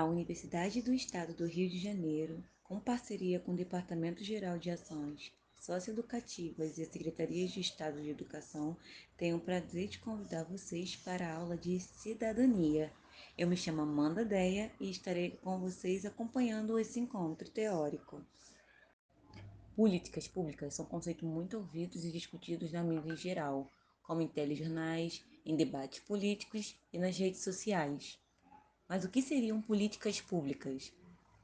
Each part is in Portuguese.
A Universidade do Estado do Rio de Janeiro, com parceria com o Departamento Geral de Ações Socioeducativas e a Secretaria de Estado de Educação, tem o prazer de convidar vocês para a aula de Cidadania. Eu me chamo Amanda Deia e estarei com vocês acompanhando esse encontro teórico. Políticas públicas são conceitos muito ouvidos e discutidos na mídia em geral, como em telejornais, em debates políticos e nas redes sociais. Mas o que seriam políticas públicas?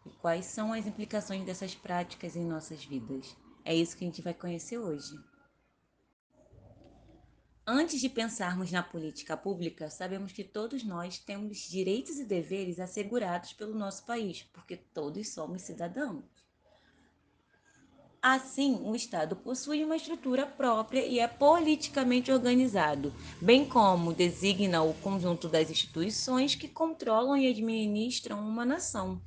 E quais são as implicações dessas práticas em nossas vidas? É isso que a gente vai conhecer hoje. Antes de pensarmos na política pública, sabemos que todos nós temos direitos e deveres assegurados pelo nosso país, porque todos somos cidadãos. Assim, o Estado possui uma estrutura própria e é politicamente organizado, bem como designa o conjunto das instituições que controlam e administram uma nação.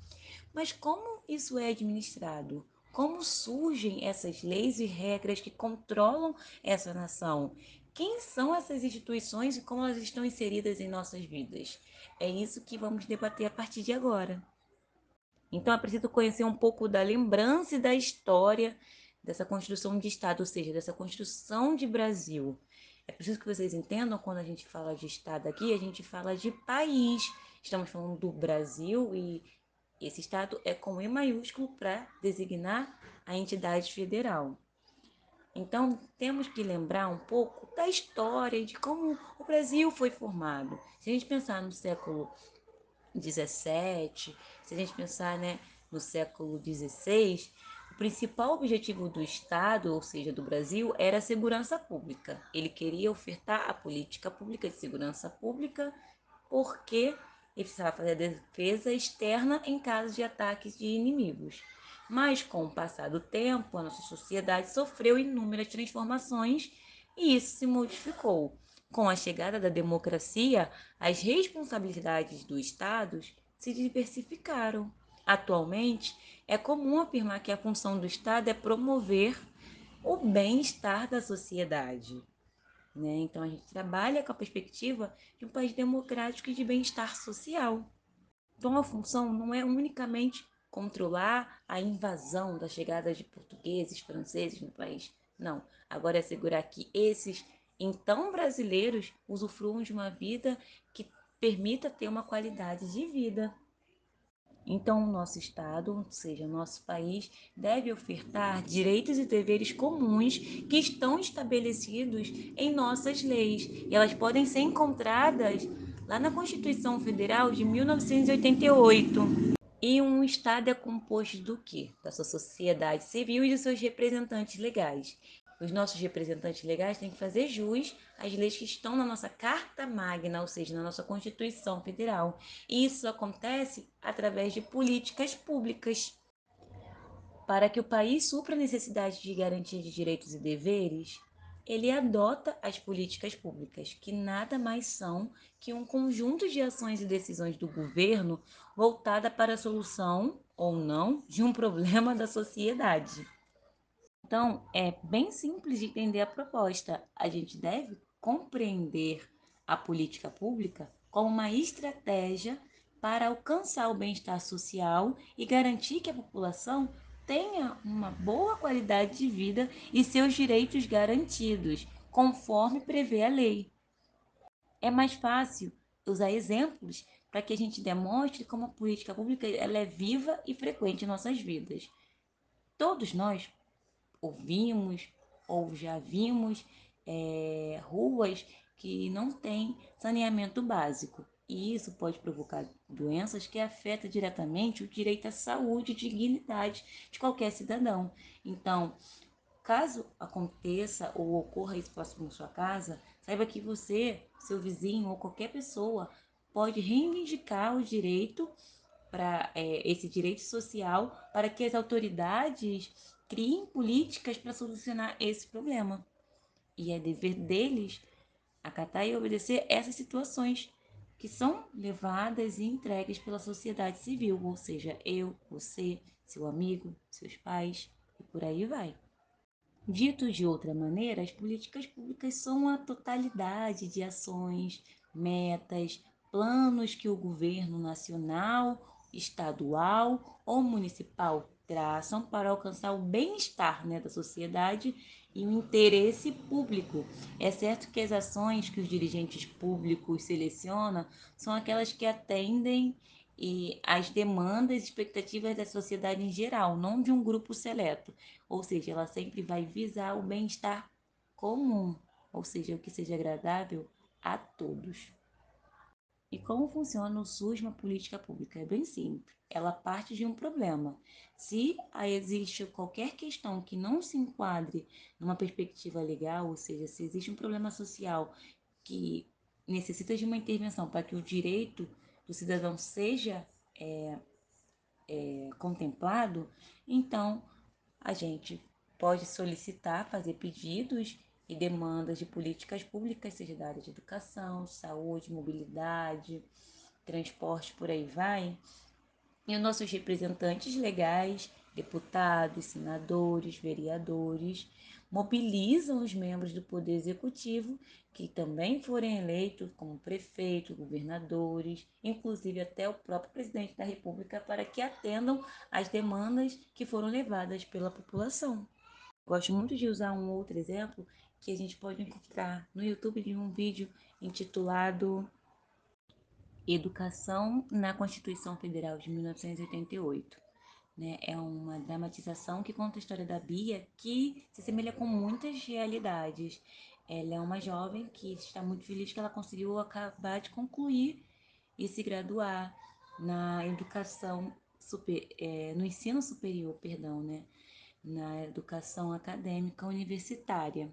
Mas como isso é administrado? Como surgem essas leis e regras que controlam essa nação? Quem são essas instituições e como elas estão inseridas em nossas vidas? É isso que vamos debater a partir de agora. Então é preciso conhecer um pouco da lembrança e da história dessa construção de Estado, ou seja, dessa construção de Brasil. É preciso que vocês entendam quando a gente fala de Estado aqui, a gente fala de país. Estamos falando do Brasil e esse Estado é com E maiúsculo para designar a entidade federal. Então, temos que lembrar um pouco da história de como o Brasil foi formado. Se a gente pensar no século 17, se a gente pensar né, no século 16, o principal objetivo do Estado, ou seja, do Brasil, era a segurança pública. Ele queria ofertar a política pública de segurança pública porque ele precisava fazer a defesa externa em caso de ataques de inimigos. Mas, com o passar do tempo, a nossa sociedade sofreu inúmeras transformações e isso se modificou. Com a chegada da democracia, as responsabilidades do Estado se diversificaram. Atualmente, é comum afirmar que a função do Estado é promover o bem-estar da sociedade. Né? Então, a gente trabalha com a perspectiva de um país democrático e de bem-estar social. Então, a função não é unicamente controlar a invasão da chegada de portugueses, franceses no país. Não. Agora é assegurar que esses então brasileiros usufruam de uma vida que permita ter uma qualidade de vida. Então, o nosso Estado, ou seja, o nosso país, deve ofertar direitos e deveres comuns que estão estabelecidos em nossas leis. E elas podem ser encontradas lá na Constituição Federal de 1988. E um Estado é composto do quê? Da sua sociedade civil e de seus representantes legais. Os nossos representantes legais têm que fazer jus às leis que estão na nossa Carta Magna, ou seja, na nossa Constituição Federal. E isso acontece através de políticas públicas. Para que o país supra a necessidade de garantia de direitos e deveres, ele adota as políticas públicas, que nada mais são que um conjunto de ações e decisões do governo voltada para a solução ou não de um problema da sociedade. Então, é bem simples de entender a proposta. A gente deve compreender a política pública como uma estratégia para alcançar o bem-estar social e garantir que a população tenha uma boa qualidade de vida e seus direitos garantidos, conforme prevê a lei. É mais fácil usar exemplos para que a gente demonstre como a política pública ela é viva e frequente em nossas vidas. Todos nós ouvimos ou já vimos é, ruas que não têm saneamento básico. E isso pode provocar doenças que afetam diretamente o direito à saúde e dignidade de qualquer cidadão. Então, caso aconteça ou ocorra isso próximo à sua casa, saiba que você, seu vizinho ou qualquer pessoa pode reivindicar o direito para é, esse direito social para que as autoridades criem políticas para solucionar esse problema. E é dever deles acatar e obedecer essas situações que são levadas e entregues pela sociedade civil, ou seja, eu, você, seu amigo, seus pais e por aí vai. Dito de outra maneira, as políticas públicas são a totalidade de ações, metas, planos que o governo nacional estadual ou municipal traçam para alcançar o bem-estar né, da sociedade e o interesse público. É certo que as ações que os dirigentes públicos selecionam são aquelas que atendem e as demandas e expectativas da sociedade em geral, não de um grupo seleto. Ou seja, ela sempre vai visar o bem-estar comum, ou seja, o que seja agradável a todos. E como funciona o SUS uma política pública? É bem simples. Ela parte de um problema. Se existe qualquer questão que não se enquadre numa perspectiva legal, ou seja, se existe um problema social que necessita de uma intervenção para que o direito do cidadão seja é, é, contemplado, então a gente pode solicitar, fazer pedidos e demandas de políticas públicas, seja da área de educação, saúde, mobilidade, transporte, por aí vai. E os nossos representantes legais, deputados, senadores, vereadores, mobilizam os membros do Poder Executivo que também forem eleitos como prefeitos, governadores, inclusive até o próprio presidente da República, para que atendam às demandas que foram levadas pela população. Gosto muito de usar um outro exemplo que a gente pode encontrar no YouTube de um vídeo intitulado Educação na Constituição Federal de 1988. Né? É uma dramatização que conta a história da Bia que se assemelha com muitas realidades. Ela é uma jovem que está muito feliz que ela conseguiu acabar de concluir e se graduar na educação super, é, no ensino superior, perdão, né? na educação acadêmica universitária,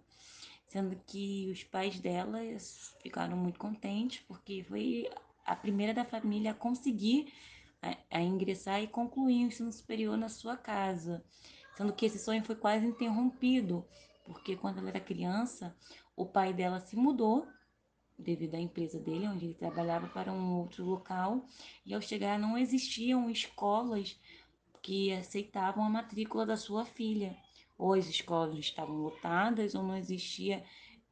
sendo que os pais delas ficaram muito contentes porque foi a primeira da família a conseguir a, a ingressar e concluir o ensino superior na sua casa, sendo que esse sonho foi quase interrompido porque quando ela era criança o pai dela se mudou devido à empresa dele, onde ele trabalhava, para um outro local, e ao chegar não existiam escolas que aceitavam a matrícula da sua filha. Ou as escolas estavam lotadas, ou não existia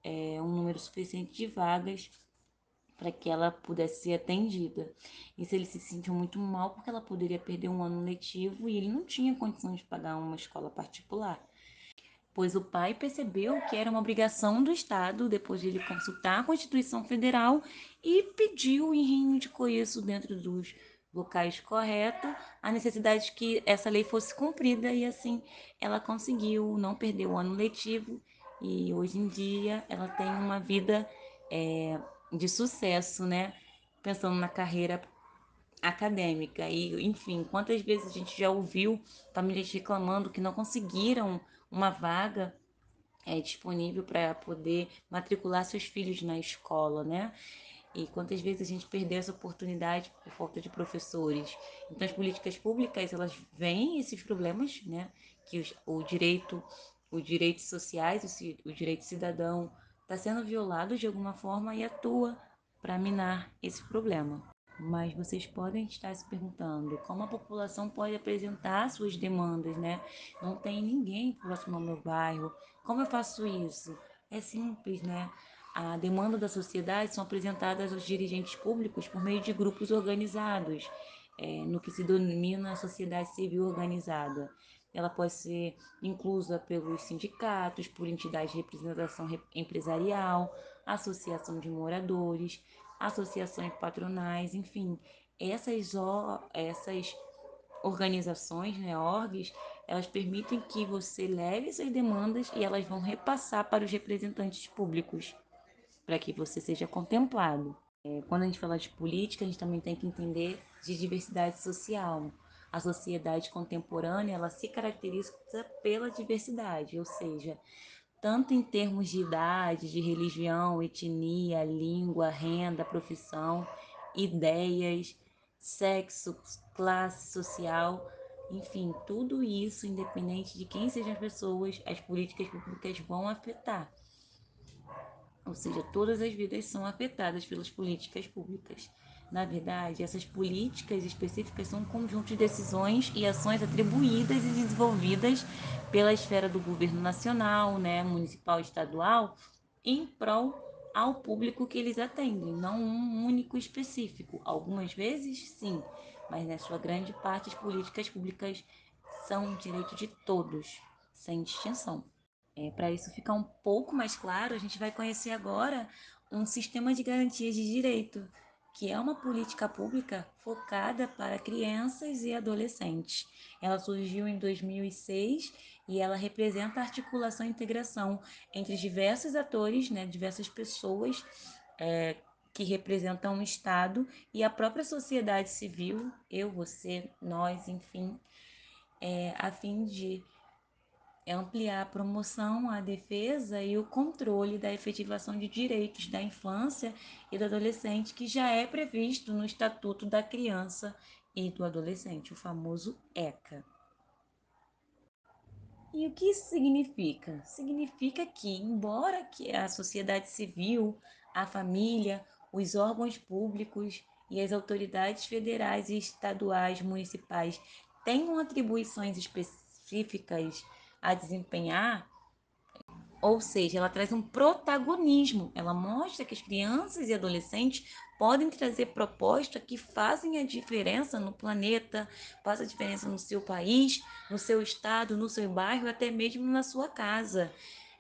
é, um número suficiente de vagas para que ela pudesse ser atendida. Isso ele se sentiu muito mal porque ela poderia perder um ano letivo e ele não tinha condições de pagar uma escola particular. Pois o pai percebeu que era uma obrigação do Estado, depois de ele consultar a Constituição Federal, e pediu e reivindicou isso dentro dos locais corretos, a necessidade de que essa lei fosse cumprida e assim ela conseguiu não perder o ano letivo e hoje em dia ela tem uma vida é, de sucesso, né? Pensando na carreira acadêmica e enfim, quantas vezes a gente já ouviu famílias reclamando que não conseguiram uma vaga é, disponível para poder matricular seus filhos na escola, né? E quantas vezes a gente perdeu essa oportunidade por falta de professores? Então, as políticas públicas, elas veem esses problemas, né? Que os, o direito, os direitos sociais, o, o direito cidadão está sendo violado de alguma forma e atua para minar esse problema. Mas vocês podem estar se perguntando como a população pode apresentar suas demandas, né? Não tem ninguém próximo ao meu bairro. Como eu faço isso? É simples, né? A demanda da sociedade são apresentadas aos dirigentes públicos por meio de grupos organizados, é, no que se denomina a sociedade civil organizada. Ela pode ser inclusa pelos sindicatos, por entidades de representação empresarial, associação de moradores, associações patronais, enfim, essas, essas organizações, né, orgs, elas permitem que você leve essas demandas e elas vão repassar para os representantes públicos para que você seja contemplado. É, quando a gente fala de política, a gente também tem que entender de diversidade social. A sociedade contemporânea ela se caracteriza pela diversidade, ou seja, tanto em termos de idade, de religião, etnia, língua, renda, profissão, ideias, sexo, classe social, enfim, tudo isso, independente de quem sejam as pessoas, as políticas públicas vão afetar ou seja, todas as vidas são afetadas pelas políticas públicas. Na verdade, essas políticas específicas são um conjunto de decisões e ações atribuídas e desenvolvidas pela esfera do governo nacional, né, municipal e estadual, em prol ao público que eles atendem, não um único específico. Algumas vezes, sim, mas na sua grande parte as políticas públicas são direito de todos, sem distinção. É, Para isso ficar um pouco mais claro, a gente vai conhecer agora um sistema de garantias de direito, que é uma política pública focada para crianças e adolescentes. Ela surgiu em 2006 e ela representa a articulação e integração entre diversos atores, né, diversas pessoas é, que representam o Estado e a própria sociedade civil, eu, você, nós, enfim, é, a fim de ampliar a promoção, a defesa e o controle da efetivação de direitos da infância e do adolescente, que já é previsto no Estatuto da Criança e do Adolescente, o famoso ECA. E o que isso significa? Significa que, embora que a sociedade civil, a família, os órgãos públicos e as autoridades federais e estaduais, municipais tenham atribuições específicas a desempenhar, ou seja, ela traz um protagonismo. Ela mostra que as crianças e adolescentes podem trazer propostas que fazem a diferença no planeta, fazem a diferença no seu país, no seu estado, no seu bairro, até mesmo na sua casa.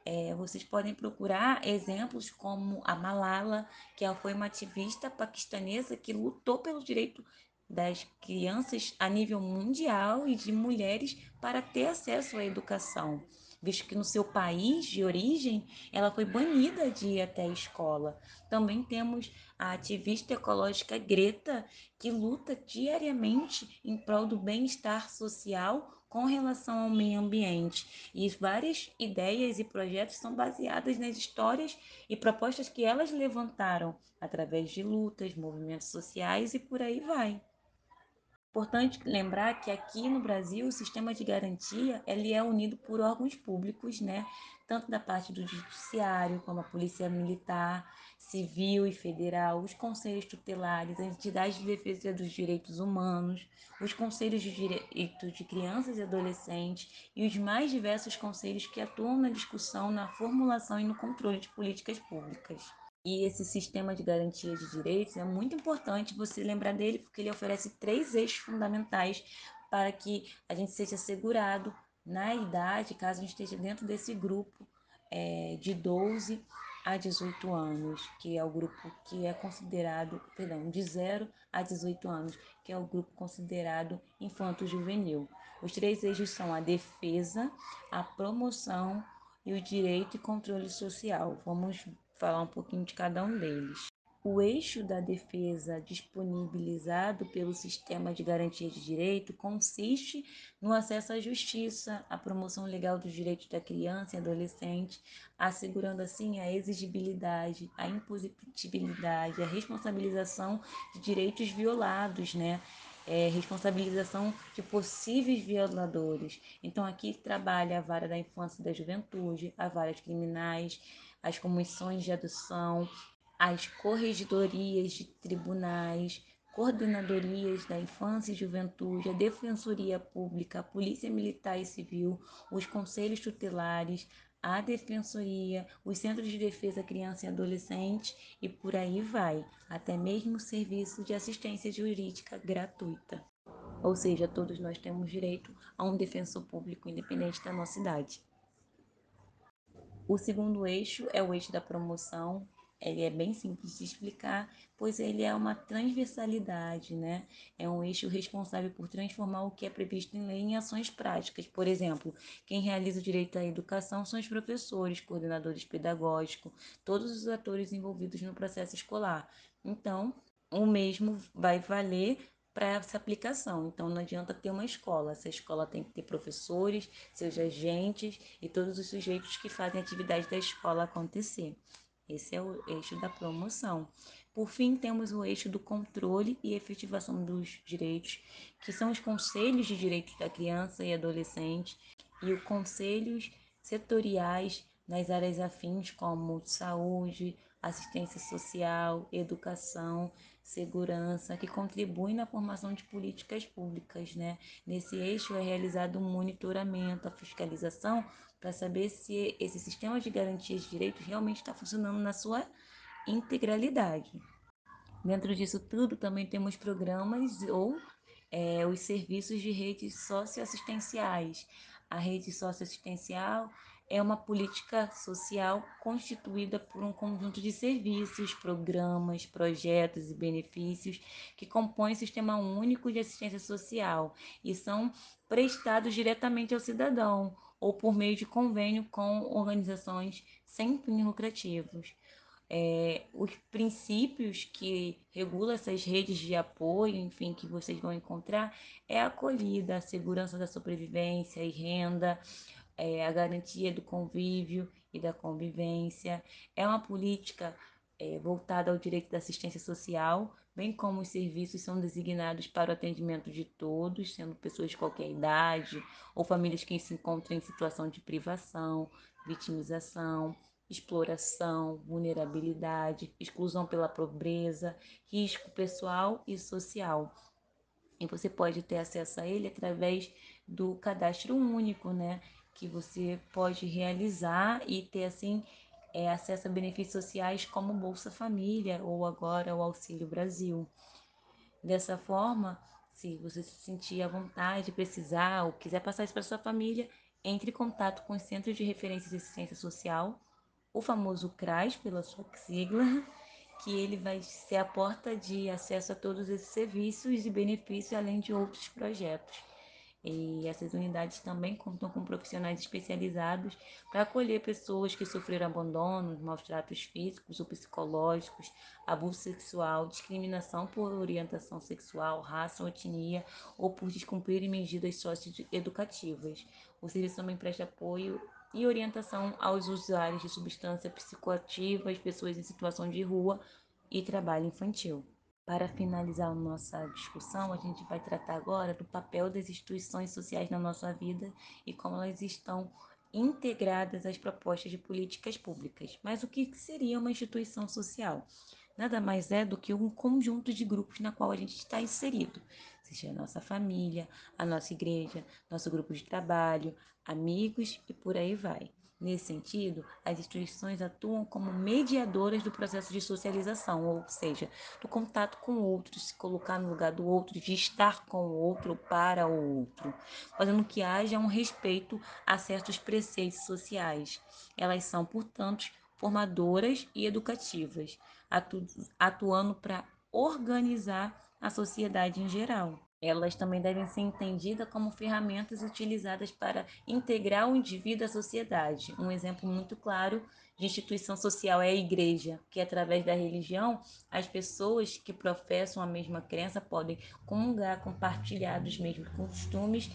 É, vocês podem procurar exemplos como a Malala, que foi uma ativista paquistanesa que lutou pelo direito das crianças a nível mundial e de mulheres para ter acesso à educação visto que no seu país de origem ela foi banida de ir até a escola. Também temos a ativista ecológica Greta, que luta diariamente em prol do bem-estar social com relação ao meio ambiente. E várias ideias e projetos são baseadas nas histórias e propostas que elas levantaram através de lutas, movimentos sociais e por aí vai. Importante lembrar que aqui no Brasil o sistema de garantia ele é unido por órgãos públicos, né? tanto da parte do judiciário como a polícia militar, civil e federal, os conselhos tutelares, as entidades de defesa dos direitos humanos, os conselhos de direitos de crianças e adolescentes e os mais diversos conselhos que atuam na discussão, na formulação e no controle de políticas públicas. E esse sistema de garantia de direitos é muito importante você lembrar dele, porque ele oferece três eixos fundamentais para que a gente seja assegurado na idade, caso a gente esteja dentro desse grupo é, de 12 a 18 anos, que é o grupo que é considerado, perdão, de 0 a 18 anos, que é o grupo considerado infanto-juvenil. Os três eixos são a defesa, a promoção e o direito e controle social. Vamos falar um pouquinho de cada um deles. O eixo da defesa disponibilizado pelo sistema de garantia de direito consiste no acesso à justiça, à promoção legal dos direitos da criança e adolescente, assegurando assim a exigibilidade, a impositibilidade, a responsabilização de direitos violados, né? É, responsabilização de possíveis violadores. Então, aqui trabalha a vara da infância e da juventude, a vara de criminais, as comissões de adoção, as corregedorias de tribunais, coordenadorias da infância e juventude, a defensoria pública, a polícia militar e civil, os conselhos tutelares, a defensoria, os centros de defesa criança e adolescente e por aí vai, até mesmo o serviço de assistência jurídica gratuita. Ou seja, todos nós temos direito a um defensor público independente da nossa idade. O segundo eixo é o eixo da promoção. Ele é bem simples de explicar, pois ele é uma transversalidade, né? É um eixo responsável por transformar o que é previsto em lei em ações práticas. Por exemplo, quem realiza o direito à educação são os professores, coordenadores pedagógicos, todos os atores envolvidos no processo escolar. Então, o mesmo vai valer para essa aplicação. Então não adianta ter uma escola, essa escola tem que ter professores, seus agentes e todos os sujeitos que fazem a atividade da escola acontecer. Esse é o eixo da promoção. Por fim, temos o eixo do controle e efetivação dos direitos, que são os conselhos de direitos da criança e adolescente e os conselhos setoriais nas áreas afins como saúde, assistência social, educação, segurança, que contribuem na formação de políticas públicas. Né? Nesse eixo é realizado um monitoramento, a fiscalização, para saber se esse sistema de garantia de direitos realmente está funcionando na sua integralidade. Dentro disso tudo, também temos programas ou é, os serviços de redes socioassistenciais. A rede socioassistencial é uma política social constituída por um conjunto de serviços, programas, projetos e benefícios que compõem o sistema único de assistência social e são prestados diretamente ao cidadão ou por meio de convênio com organizações sem fins lucrativos. É, os princípios que regulam essas redes de apoio, enfim, que vocês vão encontrar, é a acolhida, a segurança da sobrevivência e renda, é, a garantia do convívio e da convivência. É uma política é, voltada ao direito da assistência social, bem como os serviços são designados para o atendimento de todos, sendo pessoas de qualquer idade ou famílias que se encontram em situação de privação, vitimização, exploração, vulnerabilidade, exclusão pela pobreza, risco pessoal e social. E você pode ter acesso a ele através do cadastro único, né? Que você pode realizar e ter assim é, acesso a benefícios sociais como Bolsa Família ou agora o Auxílio Brasil. Dessa forma, se você se sentir à vontade, precisar ou quiser passar isso para sua família, entre em contato com os Centros de Referência de Assistência Social, o famoso CRAS, pela sua sigla, que ele vai ser a porta de acesso a todos esses serviços e benefícios, além de outros projetos. E essas unidades também contam com profissionais especializados para acolher pessoas que sofreram abandono, maus tratos físicos ou psicológicos, abuso sexual, discriminação por orientação sexual, raça ou etnia ou por descumprirem medidas socioeducativas. O serviço também presta apoio e orientação aos usuários de substâncias psicoativas, pessoas em situação de rua e trabalho infantil. Para finalizar nossa discussão, a gente vai tratar agora do papel das instituições sociais na nossa vida e como elas estão integradas às propostas de políticas públicas. Mas o que seria uma instituição social? Nada mais é do que um conjunto de grupos na qual a gente está inserido, seja a nossa família, a nossa igreja, nosso grupo de trabalho, amigos e por aí vai. Nesse sentido, as instituições atuam como mediadoras do processo de socialização, ou seja, do contato com o outro, se colocar no lugar do outro, de estar com o outro para o outro, fazendo que haja um respeito a certos preceitos sociais. Elas são, portanto, formadoras e educativas, atu atuando para organizar a sociedade em geral. Elas também devem ser entendidas como ferramentas utilizadas para integrar o indivíduo à sociedade. Um exemplo muito claro de instituição social é a igreja, que através da religião, as pessoas que professam a mesma crença podem comungar, compartilhar dos mesmos costumes,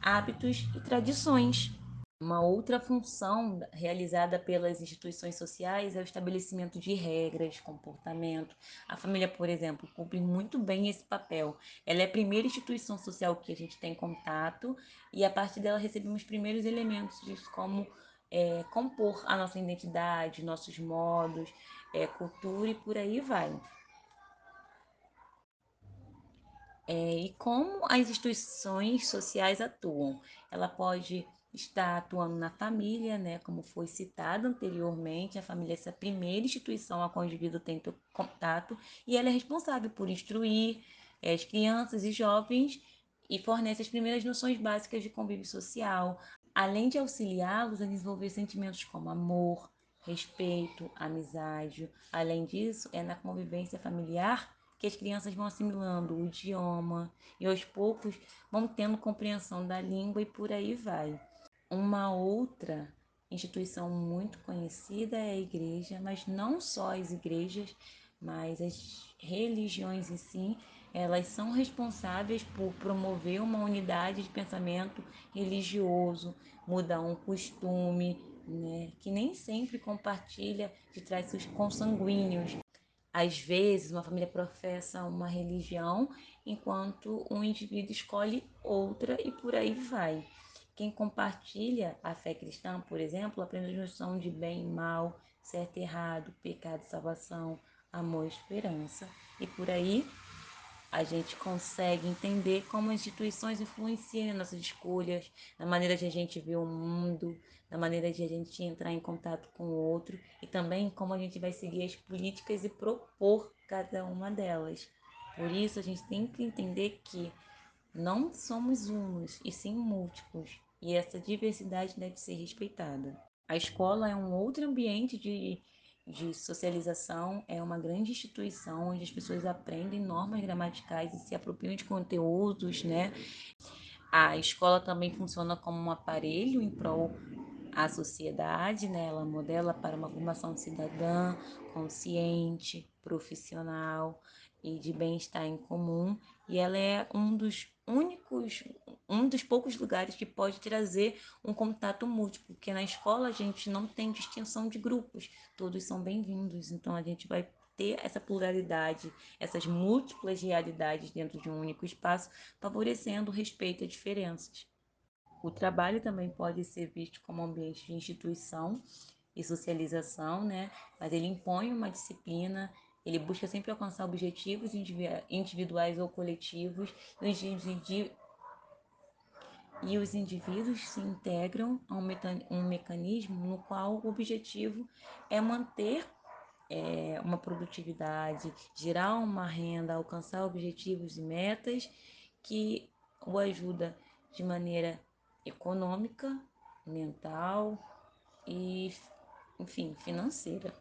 hábitos e tradições. Uma outra função realizada pelas instituições sociais é o estabelecimento de regras, comportamento. A família, por exemplo, cumpre muito bem esse papel. Ela é a primeira instituição social que a gente tem contato e a partir dela recebemos os primeiros elementos de como é, compor a nossa identidade, nossos modos, é, cultura e por aí vai. É, e como as instituições sociais atuam? Ela pode está atuando na família, né, como foi citado anteriormente, a família é essa primeira instituição a qual o indivíduo tem contato e ela é responsável por instruir é, as crianças e jovens e fornece as primeiras noções básicas de convívio social, além de auxiliá-los a desenvolver sentimentos como amor, respeito, amizade. Além disso, é na convivência familiar que as crianças vão assimilando o idioma e aos poucos vão tendo compreensão da língua e por aí vai. Uma outra instituição muito conhecida é a igreja, mas não só as igrejas, mas as religiões em si, elas são responsáveis por promover uma unidade de pensamento religioso, mudar um costume, né, que nem sempre compartilha de traços consanguíneos. Às vezes, uma família professa uma religião, enquanto um indivíduo escolhe outra e por aí vai. Quem compartilha a fé cristã, por exemplo, aprende a noção de bem e mal, certo e errado, pecado e salvação, amor e esperança. E por aí a gente consegue entender como instituições influenciam nossas escolhas, na maneira de a gente ver o mundo, na maneira de a gente entrar em contato com o outro e também como a gente vai seguir as políticas e propor cada uma delas. Por isso, a gente tem que entender que não somos unos, e sim múltiplos, e essa diversidade deve ser respeitada. A escola é um outro ambiente de, de socialização, é uma grande instituição onde as pessoas aprendem normas gramaticais e se apropriam de conteúdos, né? A escola também funciona como um aparelho em prol à sociedade, né? ela modela para uma formação cidadã, consciente, profissional e de bem-estar em comum, e ela é um dos únicos, um dos poucos lugares que pode trazer um contato múltiplo, porque na escola a gente não tem distinção de grupos, todos são bem-vindos, então a gente vai ter essa pluralidade, essas múltiplas realidades dentro de um único espaço, favorecendo o respeito a diferenças. O trabalho também pode ser visto como ambiente de instituição e socialização, né? Mas ele impõe uma disciplina, ele busca sempre alcançar objetivos individuais ou coletivos, e os indivíduos se integram a um mecanismo no qual o objetivo é manter é, uma produtividade, gerar uma renda, alcançar objetivos e metas que o ajuda de maneira econômica, mental e, enfim, financeira.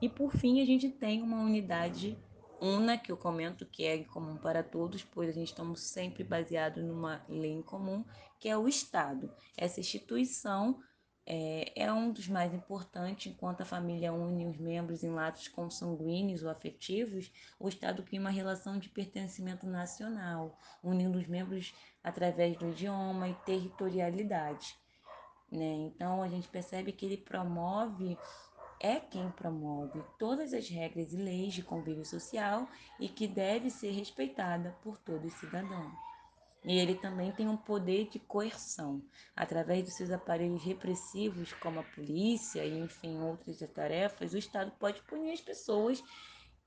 E por fim, a gente tem uma unidade una que eu comento que é comum para todos, pois a gente estamos sempre baseado numa lei em comum, que é o Estado. Essa instituição é, é, um dos mais importantes, enquanto a família une os membros em laços consanguíneos ou afetivos, o Estado cria uma relação de pertencimento nacional, unindo os membros através do idioma e territorialidade. Né? Então a gente percebe que ele promove, é quem promove todas as regras e leis de convívio social e que deve ser respeitada por todo cidadão. E ele também tem um poder de coerção. Através dos seus aparelhos repressivos, como a polícia e, enfim, outras tarefas, o Estado pode punir as pessoas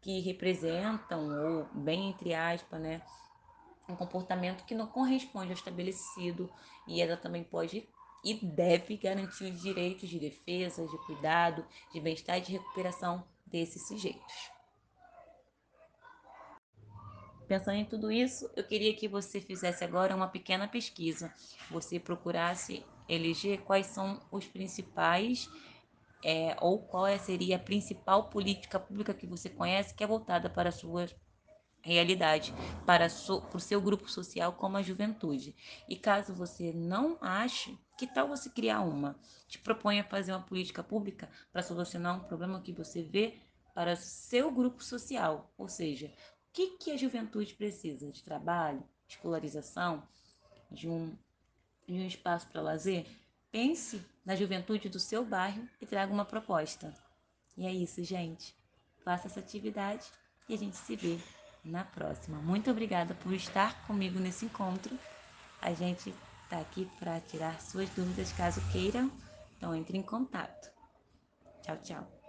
que representam, ou bem entre aspas, né, um comportamento que não corresponde ao estabelecido. E ela também pode e deve garantir os direitos de defesa, de cuidado, de bem-estar e de recuperação desses sujeitos. Pensando em tudo isso, eu queria que você fizesse agora uma pequena pesquisa. Você procurasse eleger quais são os principais é, ou qual é, seria a principal política pública que você conhece que é voltada para a sua realidade, para, so, para o seu grupo social como a juventude. E caso você não ache, que tal você criar uma? Te proponha fazer uma política pública para solucionar um problema que você vê para seu grupo social, ou seja, que, que a juventude precisa? De trabalho, escolarização, de um, de um espaço para lazer? Pense na juventude do seu bairro e traga uma proposta. E é isso, gente. Faça essa atividade e a gente se vê na próxima. Muito obrigada por estar comigo nesse encontro. A gente está aqui para tirar suas dúvidas caso queiram. Então entre em contato. Tchau, tchau.